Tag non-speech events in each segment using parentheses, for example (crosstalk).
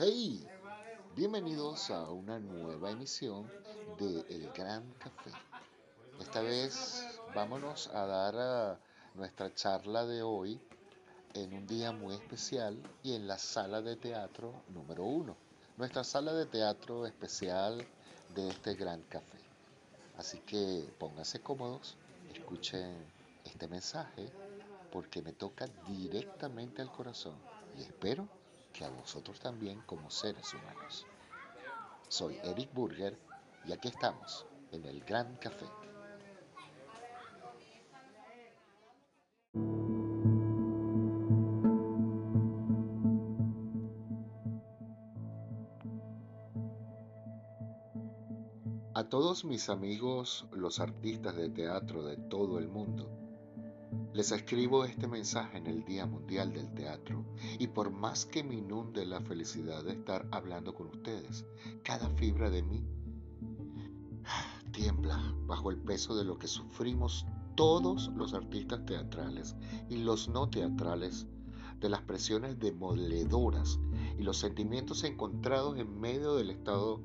Hey, bienvenidos a una nueva emisión de El Gran Café. Esta vez vámonos a dar nuestra charla de hoy en un día muy especial y en la sala de teatro número uno. Nuestra sala de teatro especial de este Gran Café. Así que pónganse cómodos, escuchen este mensaje porque me toca directamente al corazón y espero a vosotros también como seres humanos. Soy Eric Burger y aquí estamos en el Gran Café. A todos mis amigos, los artistas de teatro de todo el mundo, les escribo este mensaje en el Día Mundial del Teatro y por más que me inunde la felicidad de estar hablando con ustedes, cada fibra de mí (sighs) tiembla bajo el peso de lo que sufrimos todos los artistas teatrales y los no teatrales, de las presiones demoledoras y los sentimientos encontrados en medio del estado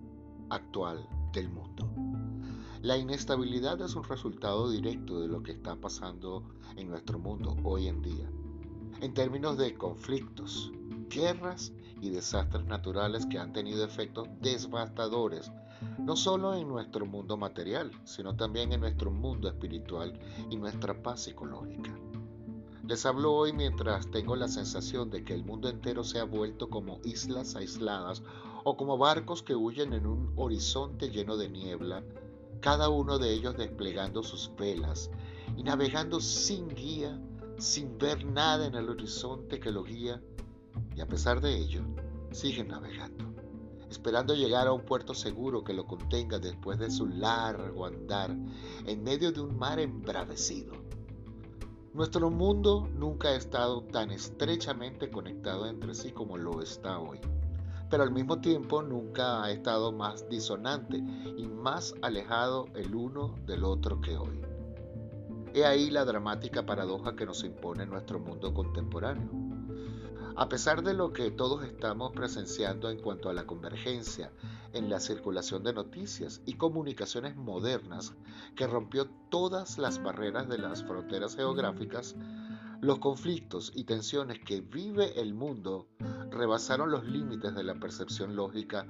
actual del mundo. La inestabilidad es un resultado directo de lo que está pasando en nuestro mundo hoy en día. En términos de conflictos, guerras y desastres naturales que han tenido efectos devastadores, no solo en nuestro mundo material, sino también en nuestro mundo espiritual y nuestra paz psicológica. Les hablo hoy mientras tengo la sensación de que el mundo entero se ha vuelto como islas aisladas o como barcos que huyen en un horizonte lleno de niebla cada uno de ellos desplegando sus velas y navegando sin guía, sin ver nada en el horizonte que lo guía, y a pesar de ello, siguen navegando, esperando llegar a un puerto seguro que lo contenga después de su largo andar en medio de un mar embravecido. Nuestro mundo nunca ha estado tan estrechamente conectado entre sí como lo está hoy pero al mismo tiempo nunca ha estado más disonante y más alejado el uno del otro que hoy. He ahí la dramática paradoja que nos impone nuestro mundo contemporáneo. A pesar de lo que todos estamos presenciando en cuanto a la convergencia en la circulación de noticias y comunicaciones modernas que rompió todas las barreras de las fronteras geográficas, los conflictos y tensiones que vive el mundo rebasaron los límites de la percepción lógica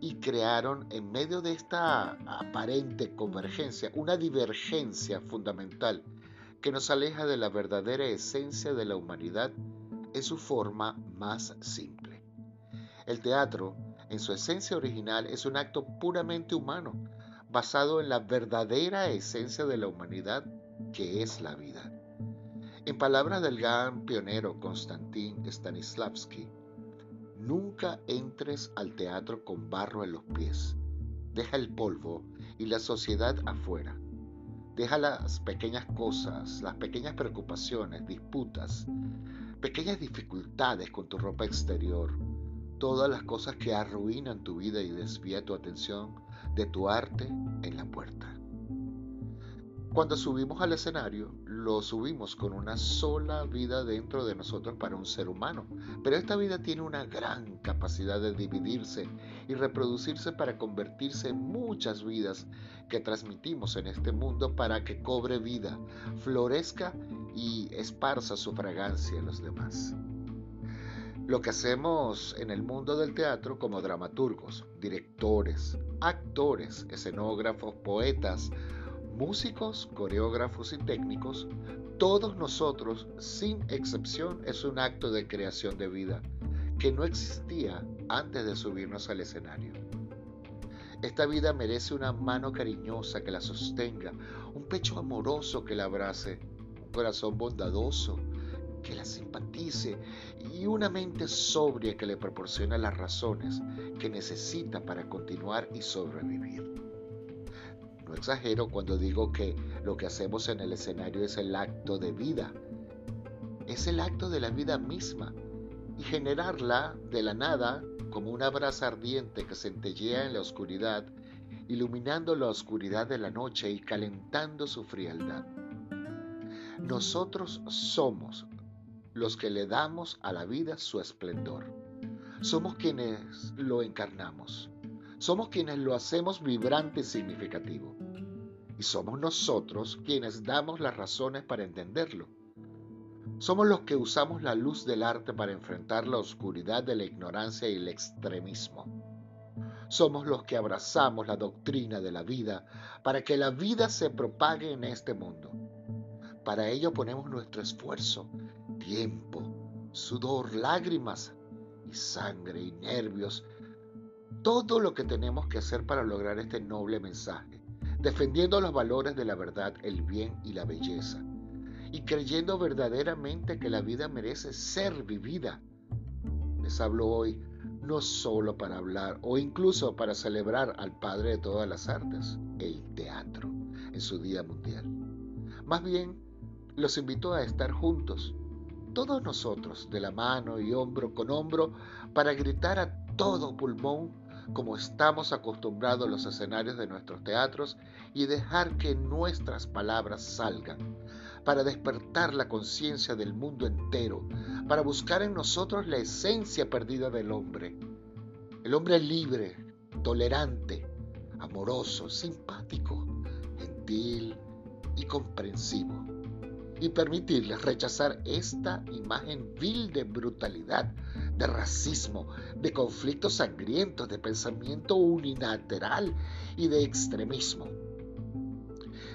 y crearon en medio de esta aparente convergencia una divergencia fundamental que nos aleja de la verdadera esencia de la humanidad en su forma más simple. El teatro, en su esencia original, es un acto puramente humano, basado en la verdadera esencia de la humanidad, que es la vida. En palabras del gran pionero Konstantin Stanislavski, nunca entres al teatro con barro en los pies. Deja el polvo y la sociedad afuera. Deja las pequeñas cosas, las pequeñas preocupaciones, disputas, pequeñas dificultades con tu ropa exterior, todas las cosas que arruinan tu vida y desvía tu atención de tu arte en la puerta. Cuando subimos al escenario, lo subimos con una sola vida dentro de nosotros para un ser humano. Pero esta vida tiene una gran capacidad de dividirse y reproducirse para convertirse en muchas vidas que transmitimos en este mundo para que cobre vida, florezca y esparza su fragancia en los demás. Lo que hacemos en el mundo del teatro como dramaturgos, directores, actores, escenógrafos, poetas, músicos, coreógrafos y técnicos, todos nosotros, sin excepción, es un acto de creación de vida que no existía antes de subirnos al escenario. Esta vida merece una mano cariñosa que la sostenga, un pecho amoroso que la abrace, un corazón bondadoso que la simpatice y una mente sobria que le proporciona las razones que necesita para continuar y sobrevivir. Exagero cuando digo que lo que hacemos en el escenario es el acto de vida. Es el acto de la vida misma y generarla de la nada como una brasa ardiente que centellea en la oscuridad, iluminando la oscuridad de la noche y calentando su frialdad. Nosotros somos los que le damos a la vida su esplendor. somos quienes lo encarnamos. Somos quienes lo hacemos vibrante y significativo. Y somos nosotros quienes damos las razones para entenderlo. Somos los que usamos la luz del arte para enfrentar la oscuridad de la ignorancia y el extremismo. Somos los que abrazamos la doctrina de la vida para que la vida se propague en este mundo. Para ello ponemos nuestro esfuerzo, tiempo, sudor, lágrimas y sangre y nervios. Todo lo que tenemos que hacer para lograr este noble mensaje, defendiendo los valores de la verdad, el bien y la belleza, y creyendo verdaderamente que la vida merece ser vivida. Les hablo hoy no solo para hablar o incluso para celebrar al Padre de todas las artes, el teatro, en su Día Mundial. Más bien, los invito a estar juntos, todos nosotros, de la mano y hombro con hombro, para gritar a todo pulmón como estamos acostumbrados a los escenarios de nuestros teatros y dejar que nuestras palabras salgan, para despertar la conciencia del mundo entero, para buscar en nosotros la esencia perdida del hombre. El hombre libre, tolerante, amoroso, simpático, gentil y comprensivo y permitirles rechazar esta imagen vil de brutalidad, de racismo, de conflictos sangrientos, de pensamiento unilateral y de extremismo.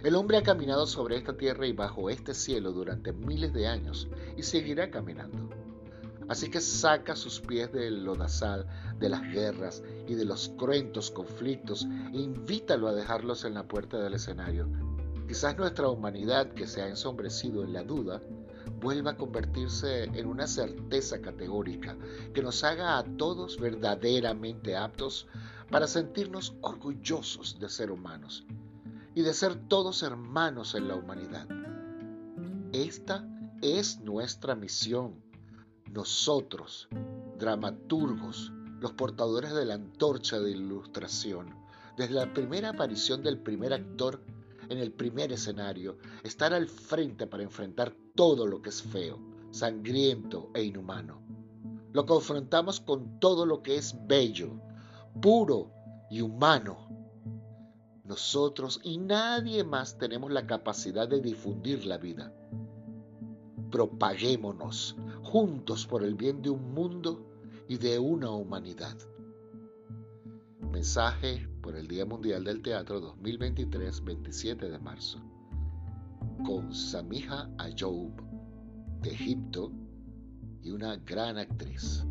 El hombre ha caminado sobre esta tierra y bajo este cielo durante miles de años y seguirá caminando. Así que saca sus pies del lodazal de las guerras y de los cruentos conflictos e invítalo a dejarlos en la puerta del escenario Quizás nuestra humanidad, que se ha ensombrecido en la duda, vuelva a convertirse en una certeza categórica que nos haga a todos verdaderamente aptos para sentirnos orgullosos de ser humanos y de ser todos hermanos en la humanidad. Esta es nuestra misión. Nosotros, dramaturgos, los portadores de la antorcha de ilustración, desde la primera aparición del primer actor en el primer escenario, estar al frente para enfrentar todo lo que es feo, sangriento e inhumano. Lo confrontamos con todo lo que es bello, puro y humano. Nosotros y nadie más tenemos la capacidad de difundir la vida. Propaguémonos juntos por el bien de un mundo y de una humanidad. Mensaje por el Día Mundial del Teatro 2023, 27 de marzo, con Samiha Ayoub de Egipto y una gran actriz.